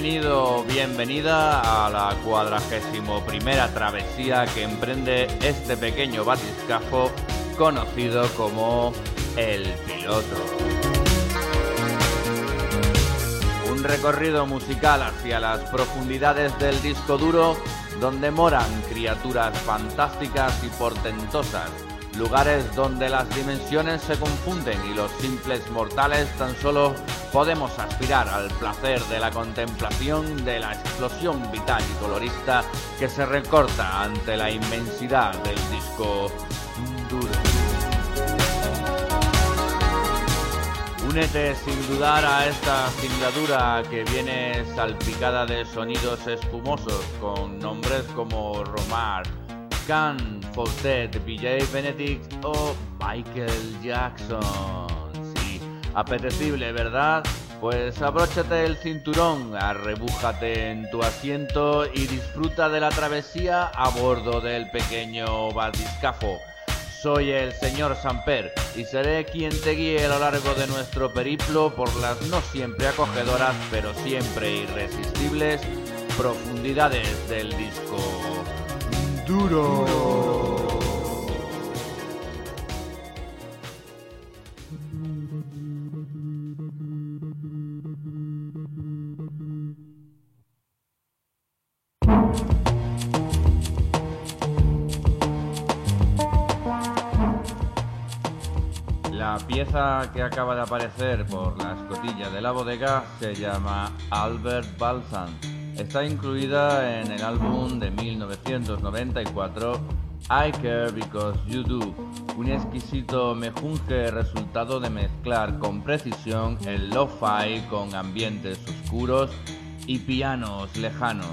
bienvenido, bienvenida a la cuadragésimo primera travesía que emprende este pequeño batiscafo conocido como El Piloto. Un recorrido musical hacia las profundidades del disco duro donde moran criaturas fantásticas y portentosas, lugares donde las dimensiones se confunden y los simples mortales tan solo podemos aspirar al placer de la contemplación de la explosión vital y colorista que se recorta ante la inmensidad del disco duro. Únete sin dudar a esta singladura que viene salpicada de sonidos espumosos con nombres como Romar, Can, Fawcett, BJ Benedict o Michael Jackson. Sí, apetecible, ¿verdad? Pues abróchate el cinturón, arrebújate en tu asiento y disfruta de la travesía a bordo del pequeño batiscafo. Soy el señor Samper y seré quien te guíe a lo largo de nuestro periplo por las no siempre acogedoras, pero siempre irresistibles profundidades del disco La pieza que acaba de aparecer por la escotilla de la bodega se llama Albert Balsam. Está incluida en el álbum de 1994 I Care Because You Do, un exquisito mejunje resultado de mezclar con precisión el lo-fi con ambientes oscuros y pianos lejanos.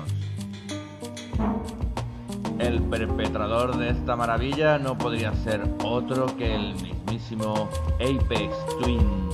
El perpetrador de esta maravilla no podría ser otro que el mismísimo Apex Twin.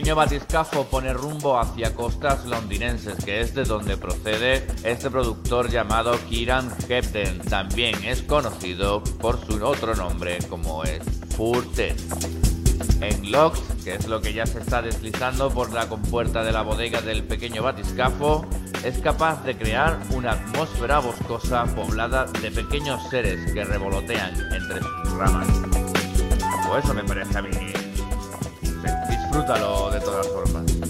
Pequeño batiscafo pone rumbo hacia costas londinenses, que es de donde procede este productor llamado Kieran Hepden. También es conocido por su otro nombre, como es Furted. En Locks, que es lo que ya se está deslizando por la compuerta de la bodega del pequeño batiscafo, es capaz de crear una atmósfera boscosa poblada de pequeños seres que revolotean entre sus ramas. O eso me parece a mí disfrútalo de todas formas.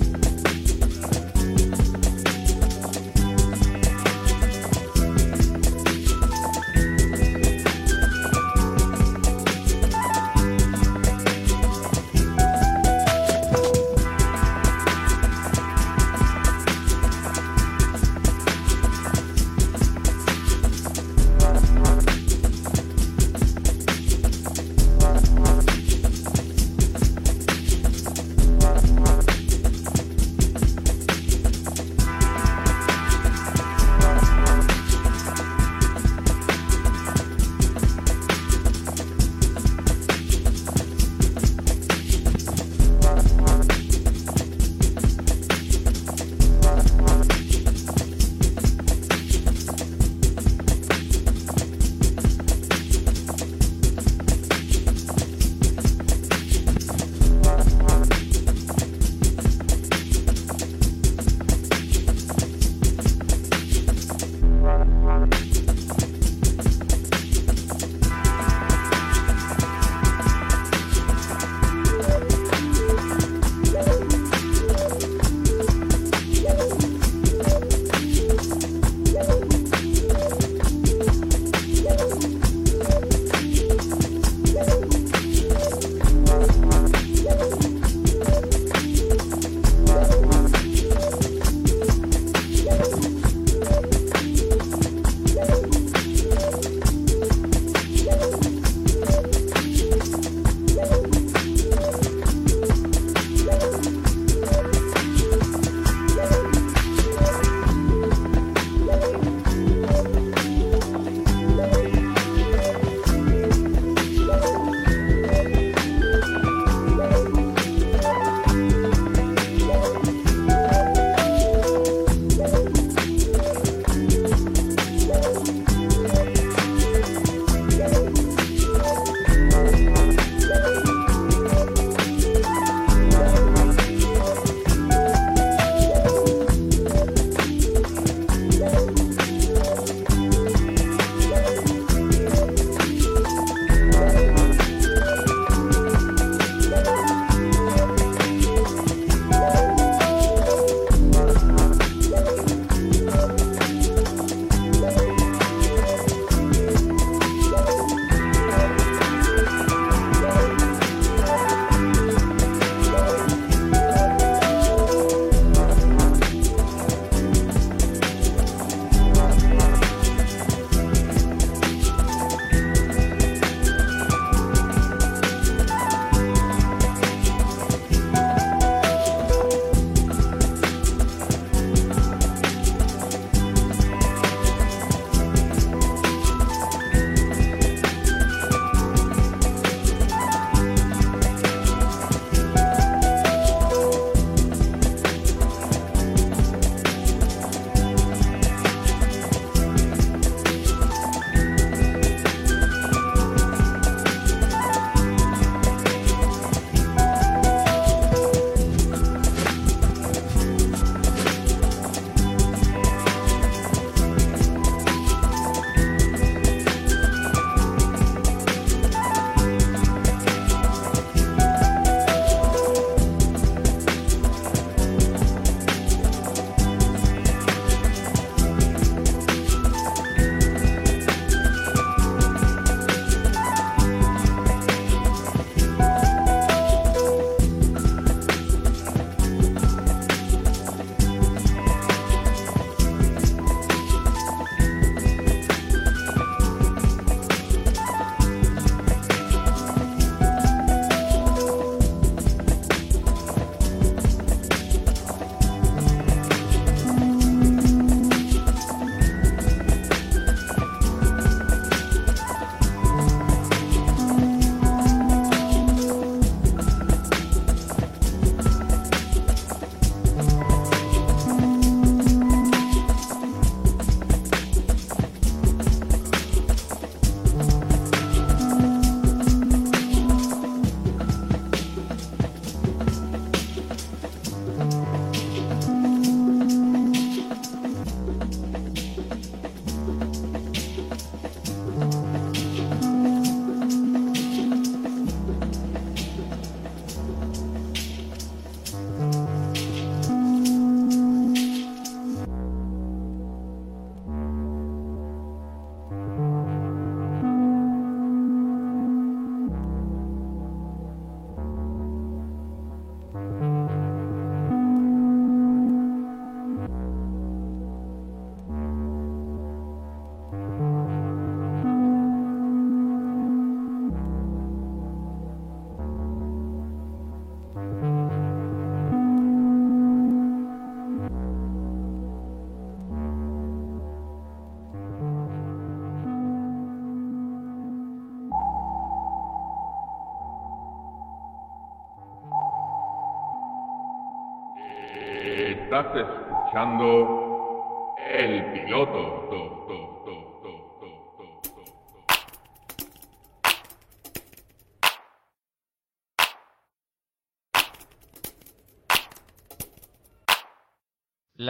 Estás escuchando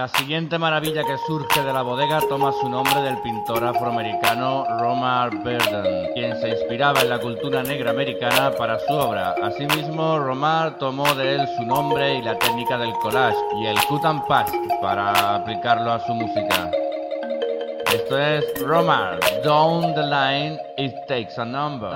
La siguiente maravilla que surge de la bodega toma su nombre del pintor afroamericano Romar Burden, quien se inspiraba en la cultura negra americana para su obra. Asimismo, Romar tomó de él su nombre y la técnica del collage y el cut and paste para aplicarlo a su música. Esto es Romar, Down the Line, It Takes a number.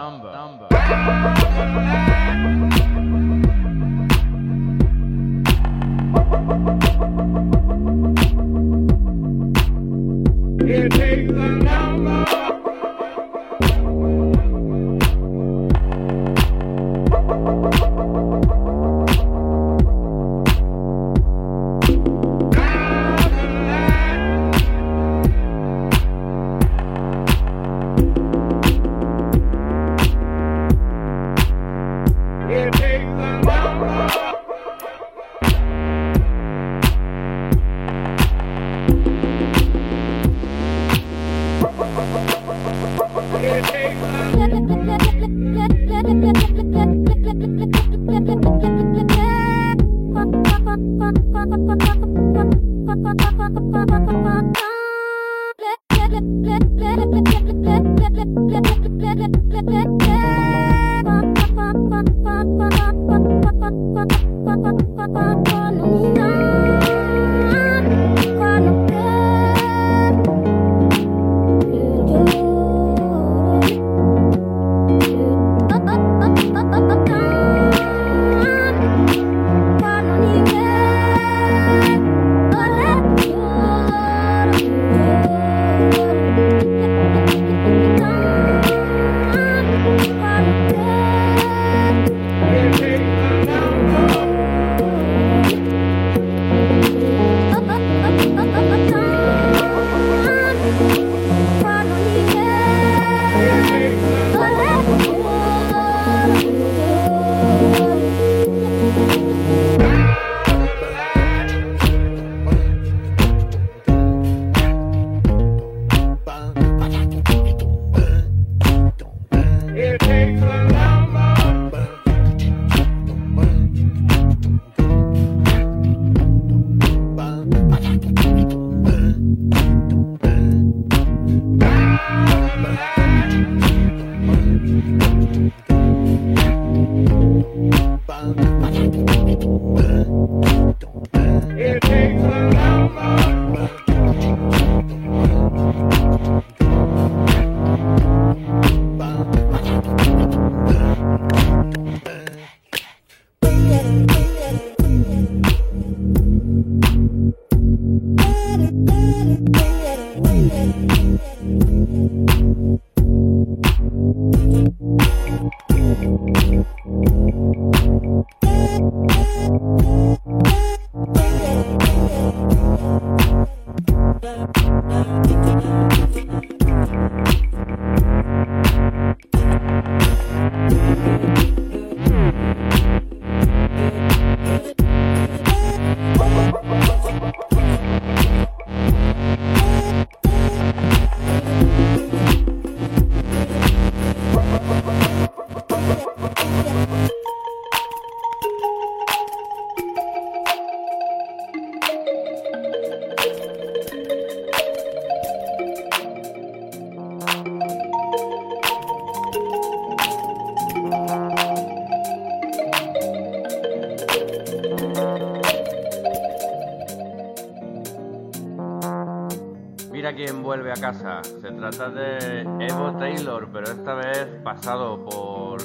Trata de Evo Taylor, pero esta vez pasado por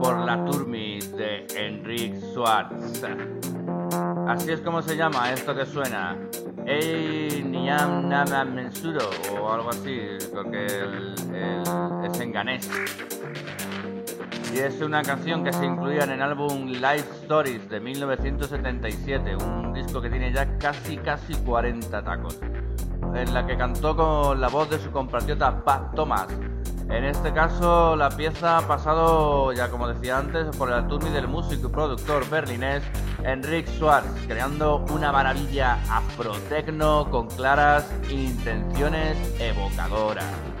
por la Turmis de Enrique Schwartz. Así es como se llama esto que suena. Ey Niam Nama Mensuro o algo así, porque el- es en ganés. Y es una canción que se incluía en el álbum Live Stories de 1977, un disco que tiene ya casi casi 40 tacos, en la que cantó con la voz de su compatriota Pat Thomas En este caso, la pieza ha pasado, ya como decía antes, por el alturni del músico y productor berlinés Enric Schwartz, creando una maravilla afrotecno con claras intenciones evocadoras.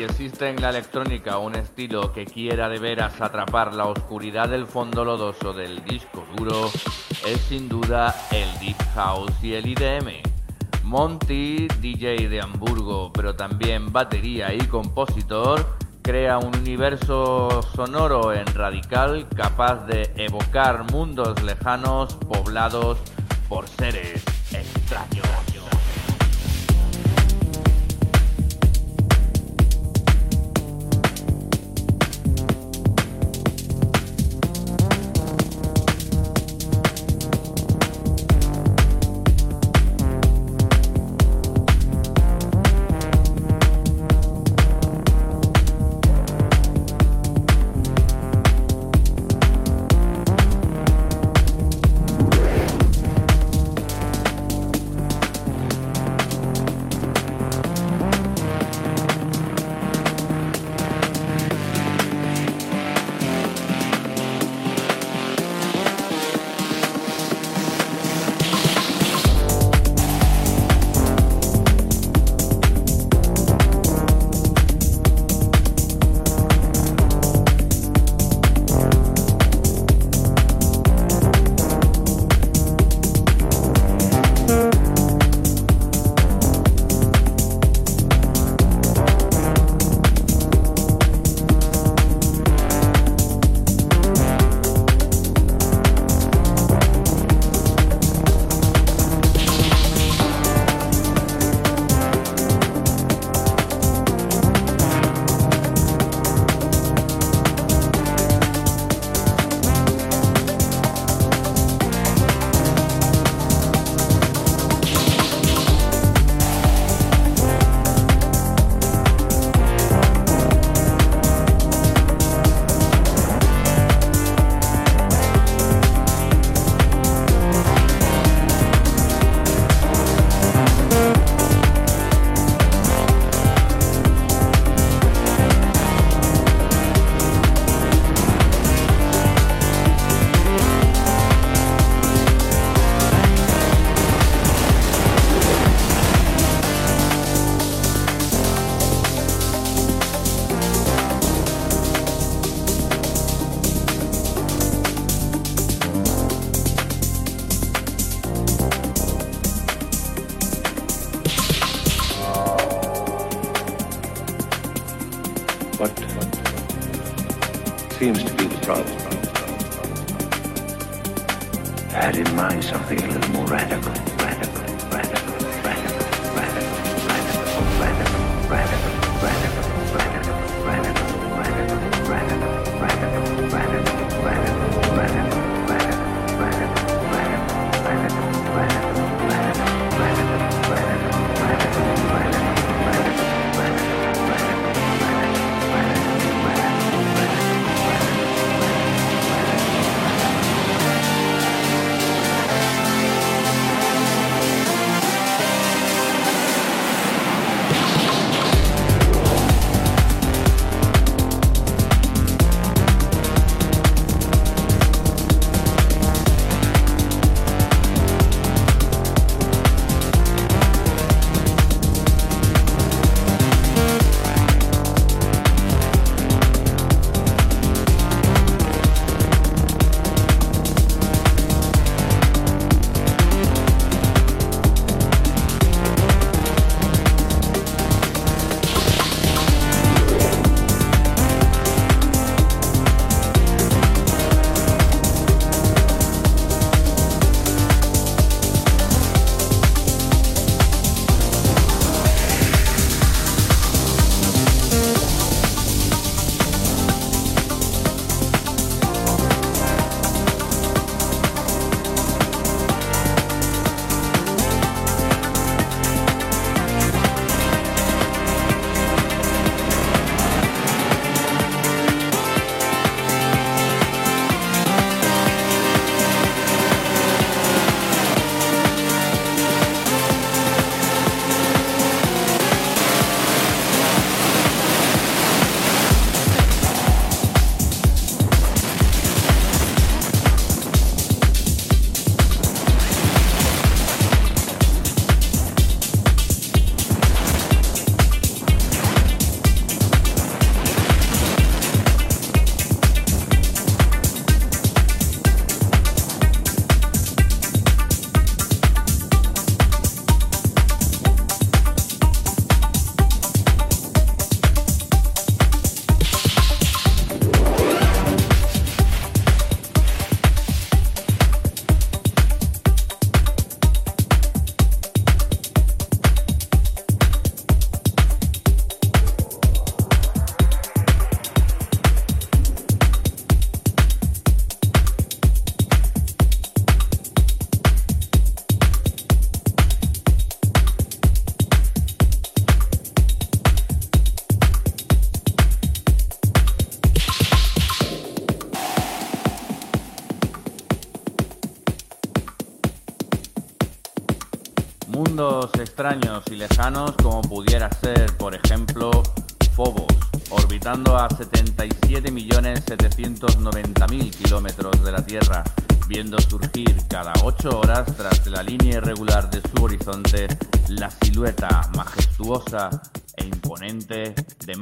Si existe en la electrónica un estilo que quiera de veras atrapar la oscuridad del fondo lodoso del disco duro, es sin duda el Deep House y el IDM. Monty, DJ de Hamburgo, pero también batería y compositor, crea un universo sonoro en radical capaz de evocar mundos lejanos poblados por seres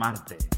Marte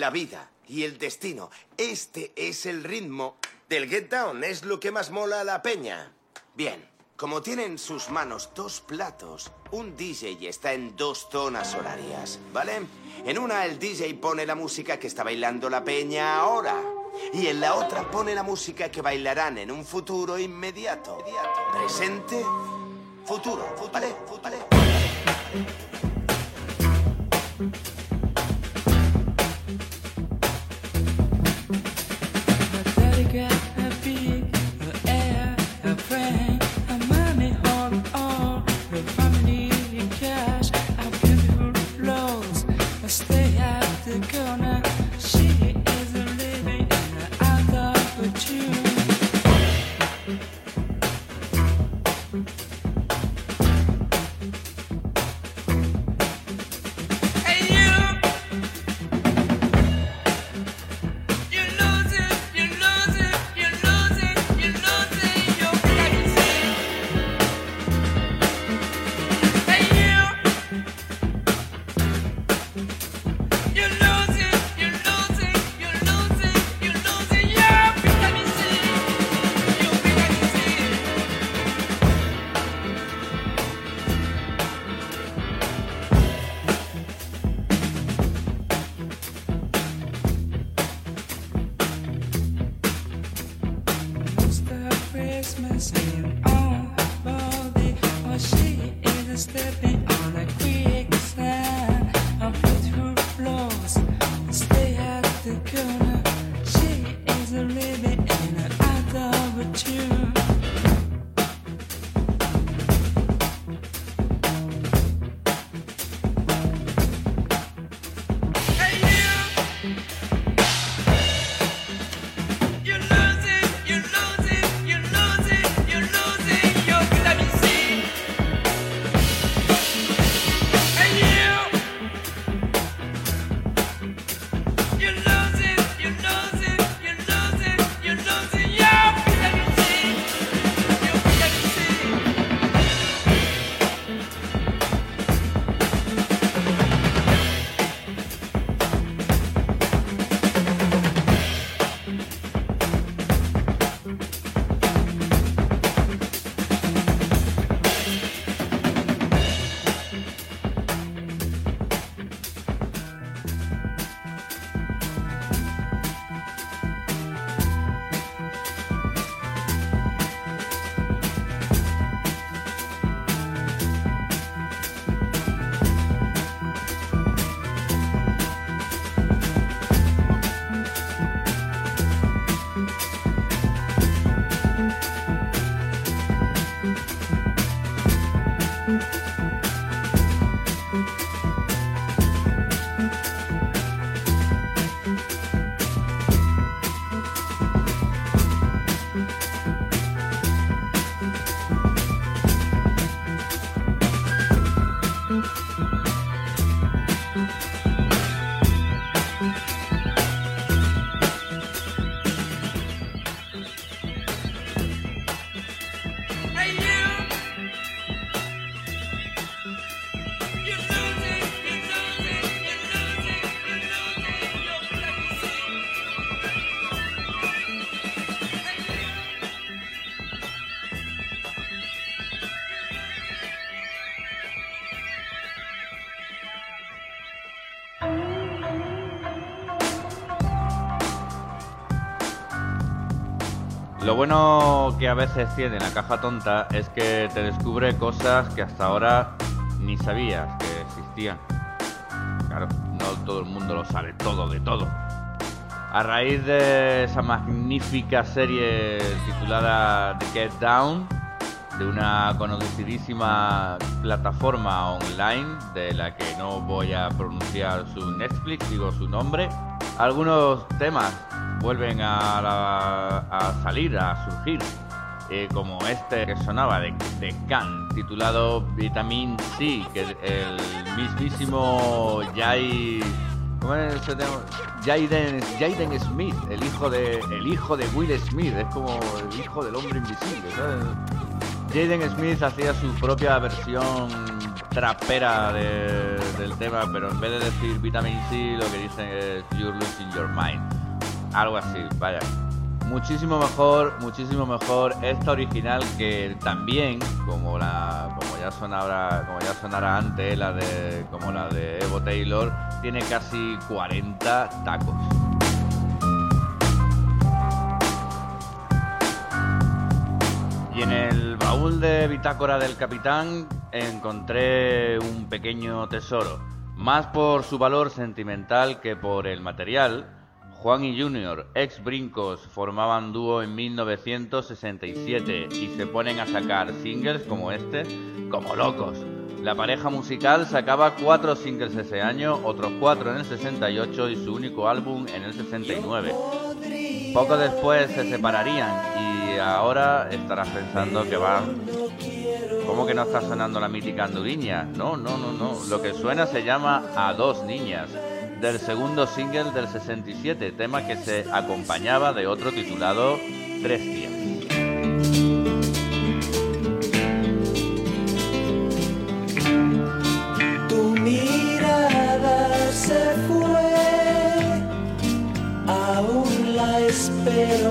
la vida y el destino. Este es el ritmo del Get Down. Es lo que más mola a la peña. Bien, como tiene en sus manos dos platos, un DJ está en dos zonas horarias, ¿vale? En una el DJ pone la música que está bailando la peña ahora. Y en la otra pone la música que bailarán en un futuro inmediato. Presente, futuro, ¿vale? ¿Vale? Lo bueno que a veces tiene la caja tonta es que te descubre cosas que hasta ahora ni sabías que existían. Claro, no todo el mundo lo sabe todo de todo. A raíz de esa magnífica serie titulada The Get Down, de una conocidísima plataforma online de la que no voy a pronunciar su Netflix, digo su nombre, algunos temas vuelven a, la- a salir, a surgir, eh, como este que sonaba de, de Can, titulado Vitamin C, que el mismísimo Jai... ¿Cómo es? Jaden, Smith, el hijo de el hijo de Will Smith, es como el hijo del hombre invisible, ¿sabes? Jaden Smith hacía su propia versión trapera de- del tema, pero en vez de decir vitamin C, lo que dicen es You're losing your mind. Algo así, vaya. Muchísimo mejor, muchísimo mejor esta original que también, como la, como ya sonara, como ya antes, la de, como la de Evo Taylor, tiene casi 40 tacos. Y en el baúl de bitácora del capitán encontré un pequeño tesoro. Más por su valor sentimental que por el material, Juan y Junior, ex Brincos, formaban dúo en 1967 y se ponen a sacar singles como este como locos. La pareja musical sacaba cuatro singles ese año, otros cuatro en el 68 y su único álbum en el 69. Poco después se separarían y ahora estarás pensando que va... ¿Cómo que no está sonando la mítica Anduviña? No, no, no, no. Lo que suena se llama A dos niñas, del segundo single del 67, tema que se acompañaba de otro titulado Tres días. Tu mirada se fue, aún la espero.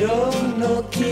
Pero no quiero.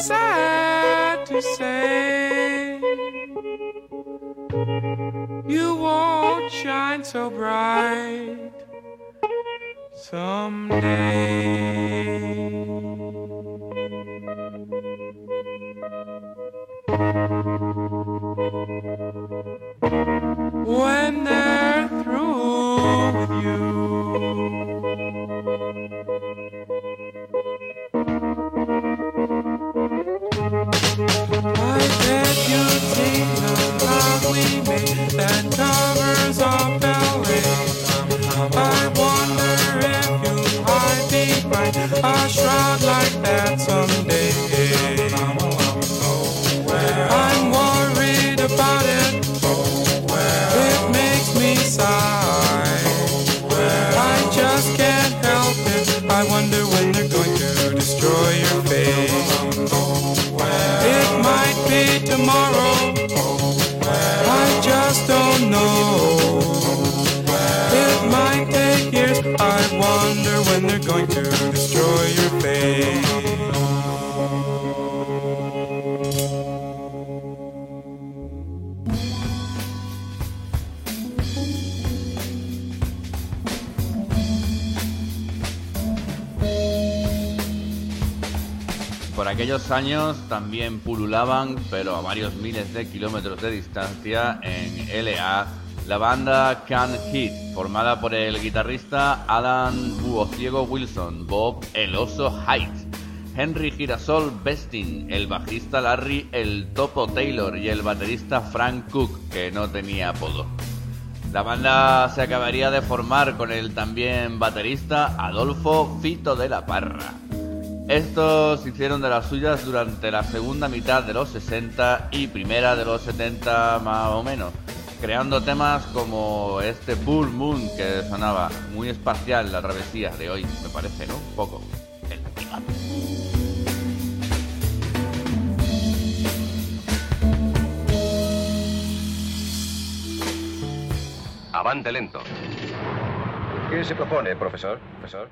Sad to say you won't shine so bright someday. When they're through with you. Someday. Aquellos años también pululaban, pero a varios miles de kilómetros de distancia, en LA, la banda Can Hit, formada por el guitarrista Alan Buociego Wilson, Bob El Oso Henry Girasol Bestin, el bajista Larry El Topo Taylor y el baterista Frank Cook, que no tenía apodo. La banda se acabaría de formar con el también baterista Adolfo Fito de la Parra. Estos hicieron de las suyas durante la segunda mitad de los 60 y primera de los 70 más o menos, creando temas como este Bull Moon que sonaba muy espacial la travesía de hoy, me parece, ¿no? Un poco. Avante lento. ¿Qué se propone, profesor? ¿Profesor?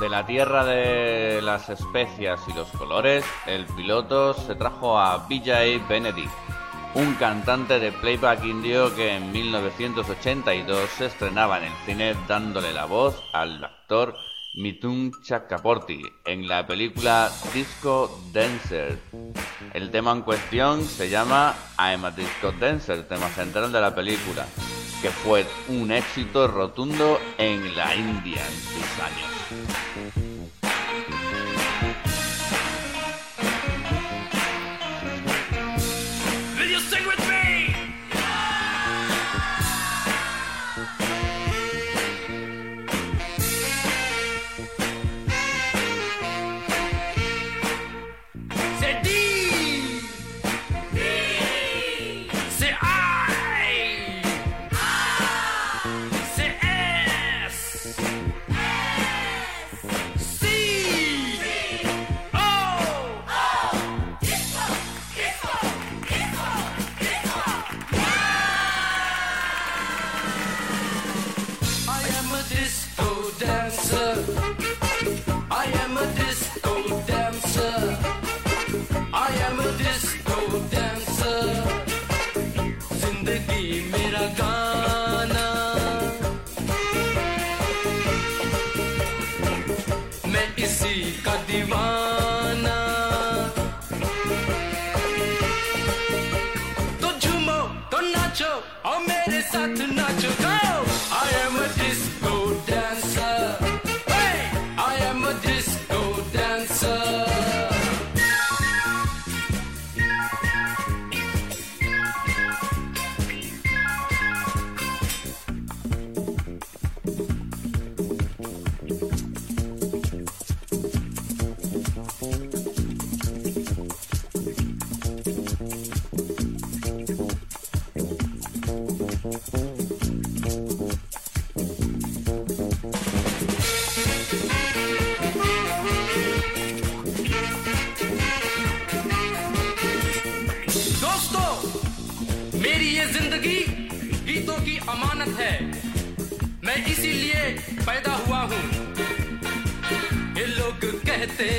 De la tierra de las especias y los colores, el piloto se trajo a Vijay Benedict, un cantante de playback indio que en 1982 se estrenaba en el cine dándole la voz al actor Mitun Chakraborty en la película Disco Dancer. El tema en cuestión se llama I'm a Disco Dancer, tema central de la película que fue un éxito rotundo en la India en sus años.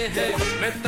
है मैं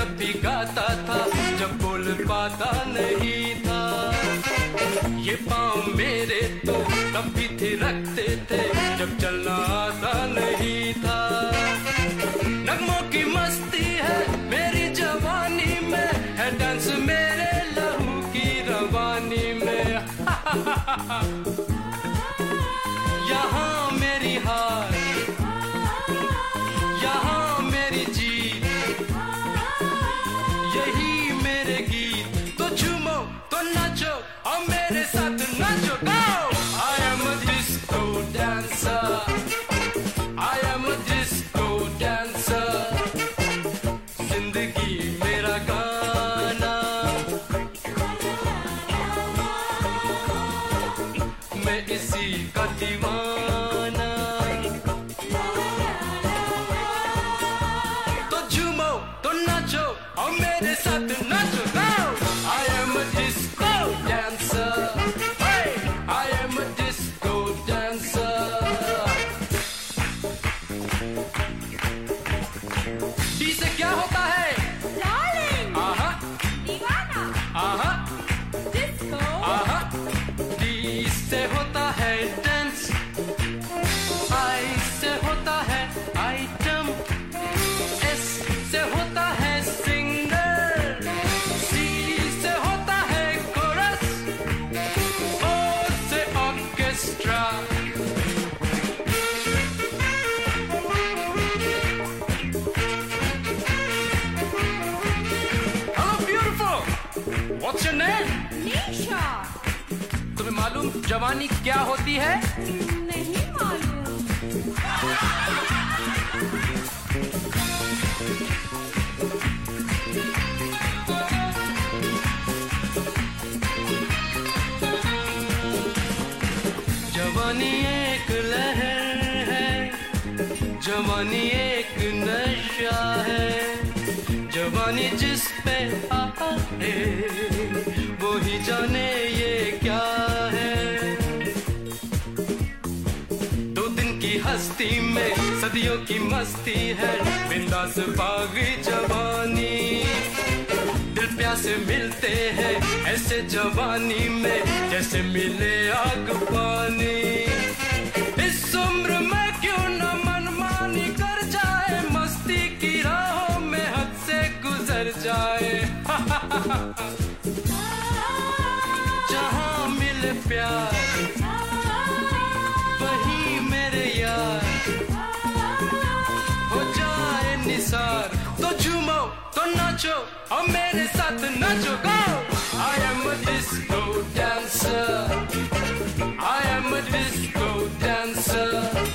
जवानी एक लहर है, जवानी एक नशा है। जिस पे आ वो ही जाने ये क्या बस्ती में, सदियों की मस्ती है। बिंदास बागी जवानी। दिल प्यासे मिलते हैं ऐसे जवानी में, जैसे मिले आग पानी। इस उम्र में क्यों न मनमानी कर जाए, मस्ती की राहों में हद से गुजर जाए। जहाँ मिले प्यार तो नाचो और मेरे साथ नाचो गो I am a disco dancer I am a disco dancer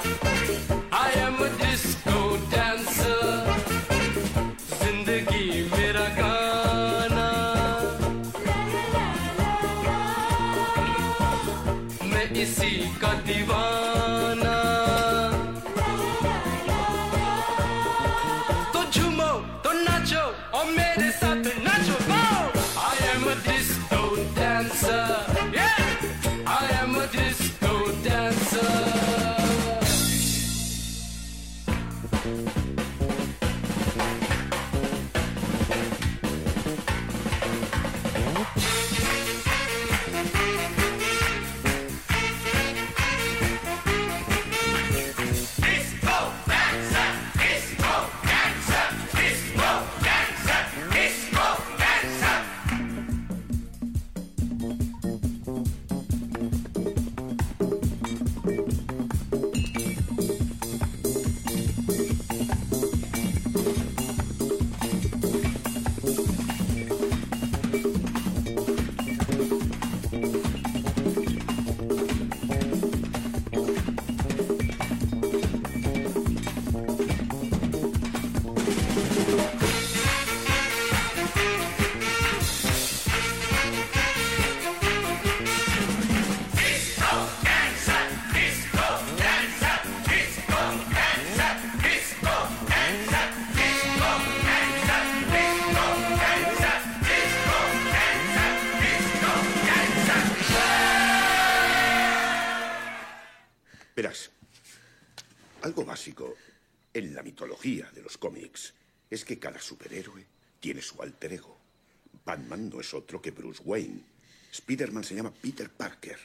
No es otro que Bruce Wayne. Spider-Man se llama Peter Parker.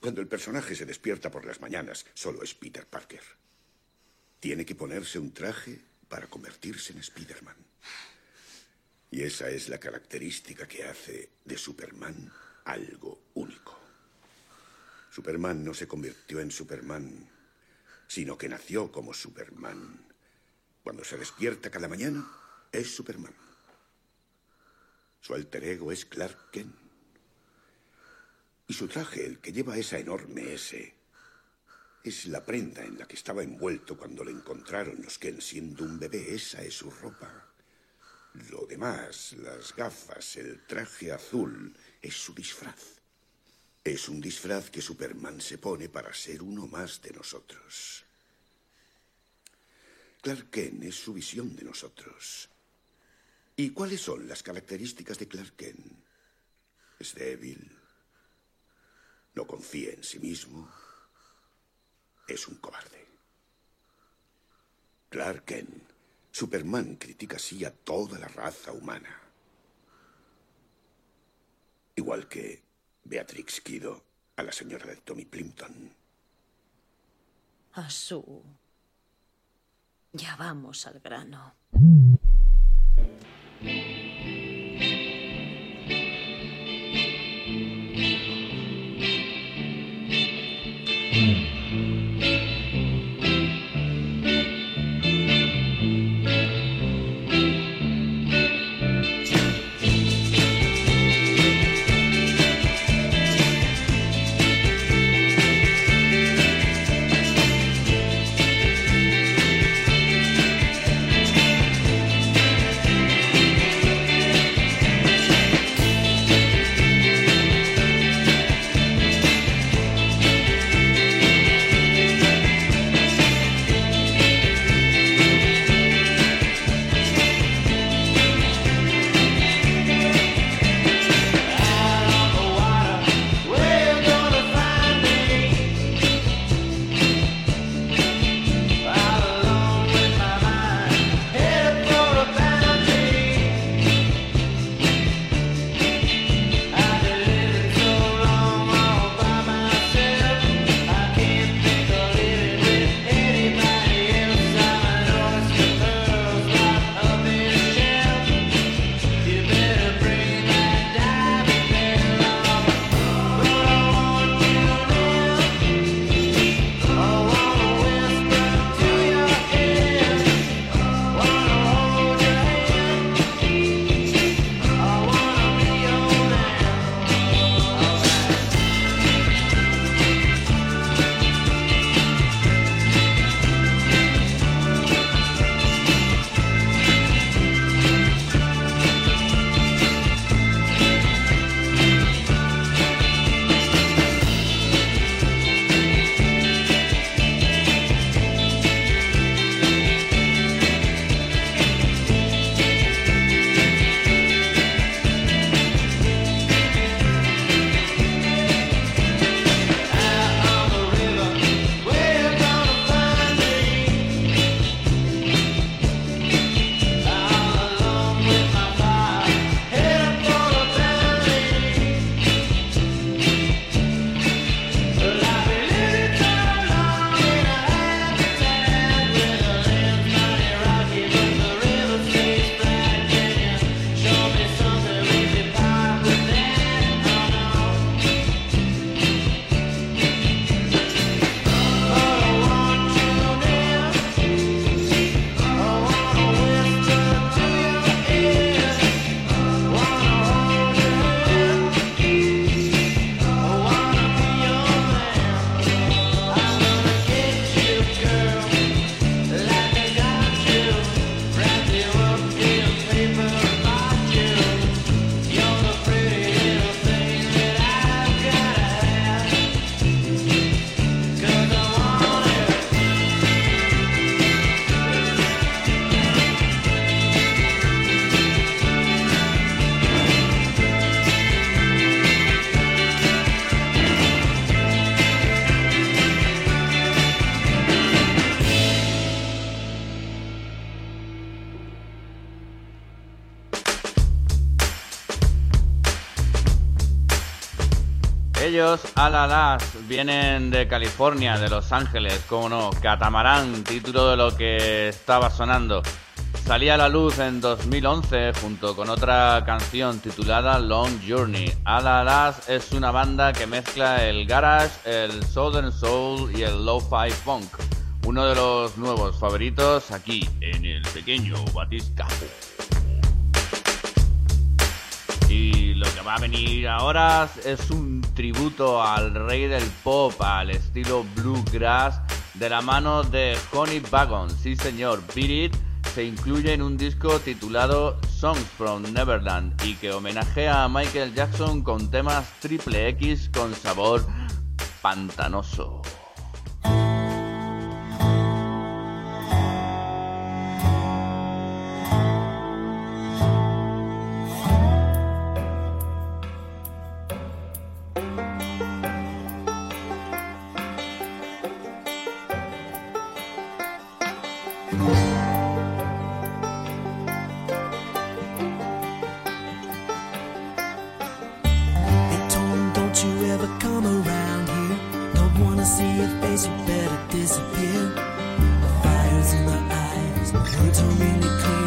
Cuando el personaje se despierta por las mañanas, solo es Peter Parker. Tiene que ponerse un traje para convertirse en Spider-Man. Y esa es la característica que hace de Superman algo único. Superman no se convirtió en Superman, sino que nació como Superman. Cuando se despierta cada mañana, es Superman. Su alter ego es Clark Kent. Y su traje, el que lleva esa enorme S, es la prenda en la que estaba envuelto cuando le encontraron los Kent siendo un bebé. Esa es su ropa. Lo demás, las gafas, el traje azul, es su disfraz. Es un disfraz que Superman se pone para ser uno más de nosotros. Clark Kent es su visión de nosotros. ¿Y cuáles son las características de Clark Kent? Es débil, no confía en sí mismo, es un cobarde. Clark Kent, Superman critica así a toda la raza humana. Igual que Beatrix Kido a la señora de Tommy Plimpton. A su. Ya vamos al grano. Alalas, vienen de California, de Los Ángeles, como no, Catamarán, título de lo que estaba sonando. Salía a la luz en 2011 junto con otra canción titulada Long Journey. Alalas es una banda que mezcla el garage, el southern soul y el lo-fi funk. Uno de los nuevos favoritos aquí en el pequeño Batiscafo. Y lo que va a venir ahora es un tributo al rey del pop, al estilo bluegrass, de la mano de Honey Wagon. Sí, señor, Beat It se incluye en un disco titulado Songs from Neverland y que homenajea a Michael Jackson con temas triple X con sabor pantanoso.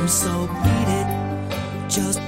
So beat it, just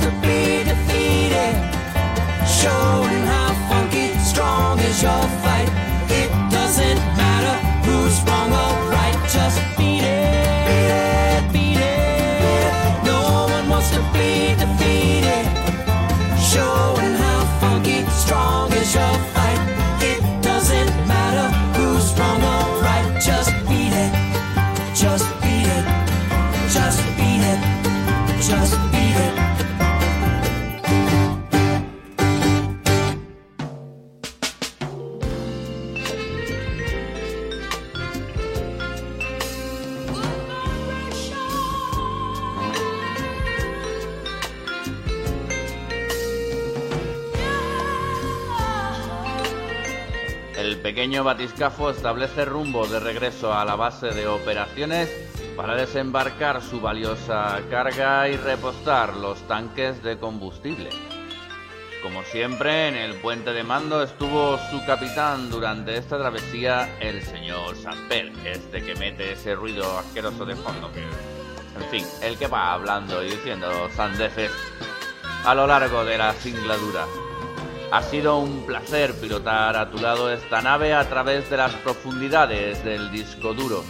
to be batiscafo establece rumbo de regreso a la base de operaciones para desembarcar su valiosa carga y repostar los tanques de combustible. Como siempre, en el puente de mando estuvo su capitán durante esta travesía, el señor Samper, este que mete ese ruido asqueroso de fondo. En fin, el que va hablando y diciendo sandeces. a lo largo de la singladura. Ha sido un placer pilotar a tu lado esta nave a través de las profundidades del disco duro.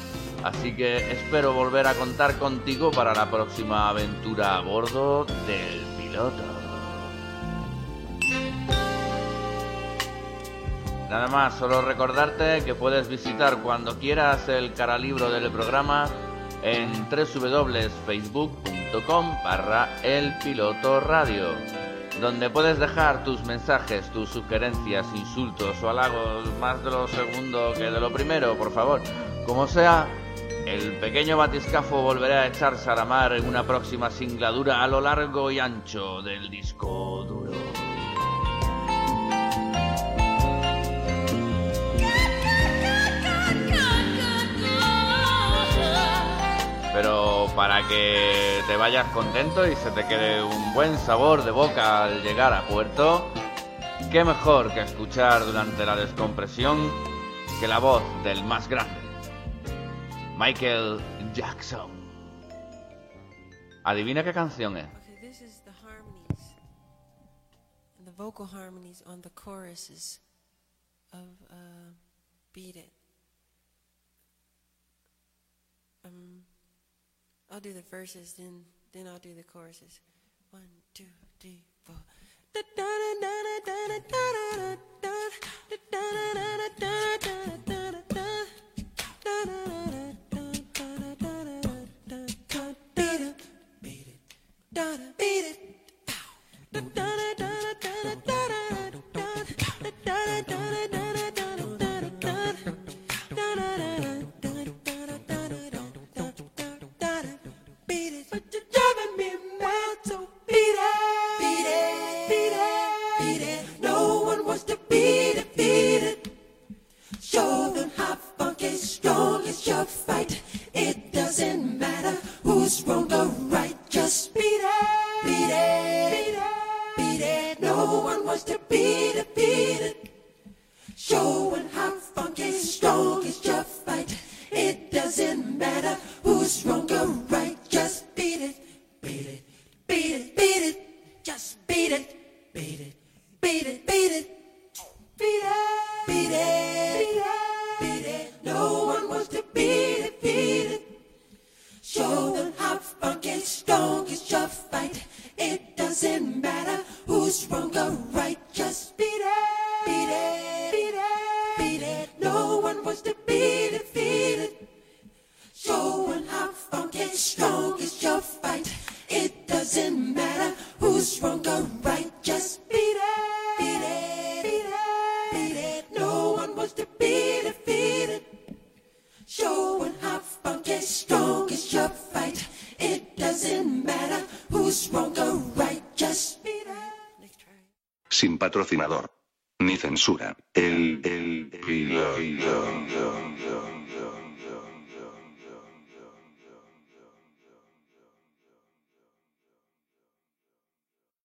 Así que espero volver a contar contigo para la próxima aventura a bordo del piloto. Nada más, solo recordarte que puedes visitar cuando quieras el caralibro del programa en www.facebook.com barra el piloto radio donde puedes dejar tus mensajes, tus sugerencias, insultos o halagos más de lo segundo que de lo primero, por favor. Como sea, el pequeño batiscafo volverá a echarse a la mar en una próxima singladura a lo largo y ancho del disco duro. Pero para que te vayas contento y se te quede un buen sabor de boca al llegar a puerto, qué mejor que escuchar durante la descompresión que la voz del más grande, Michael Jackson. Adivina qué canción es. Vocal harmonies on the choruses of uh, "Beat It." Um, I'll do the verses, then then I'll do the choruses. One, two, three, four. Beat who's wrong or right, just beat it, beat it, beat it, beat it. No one wants to beat Sin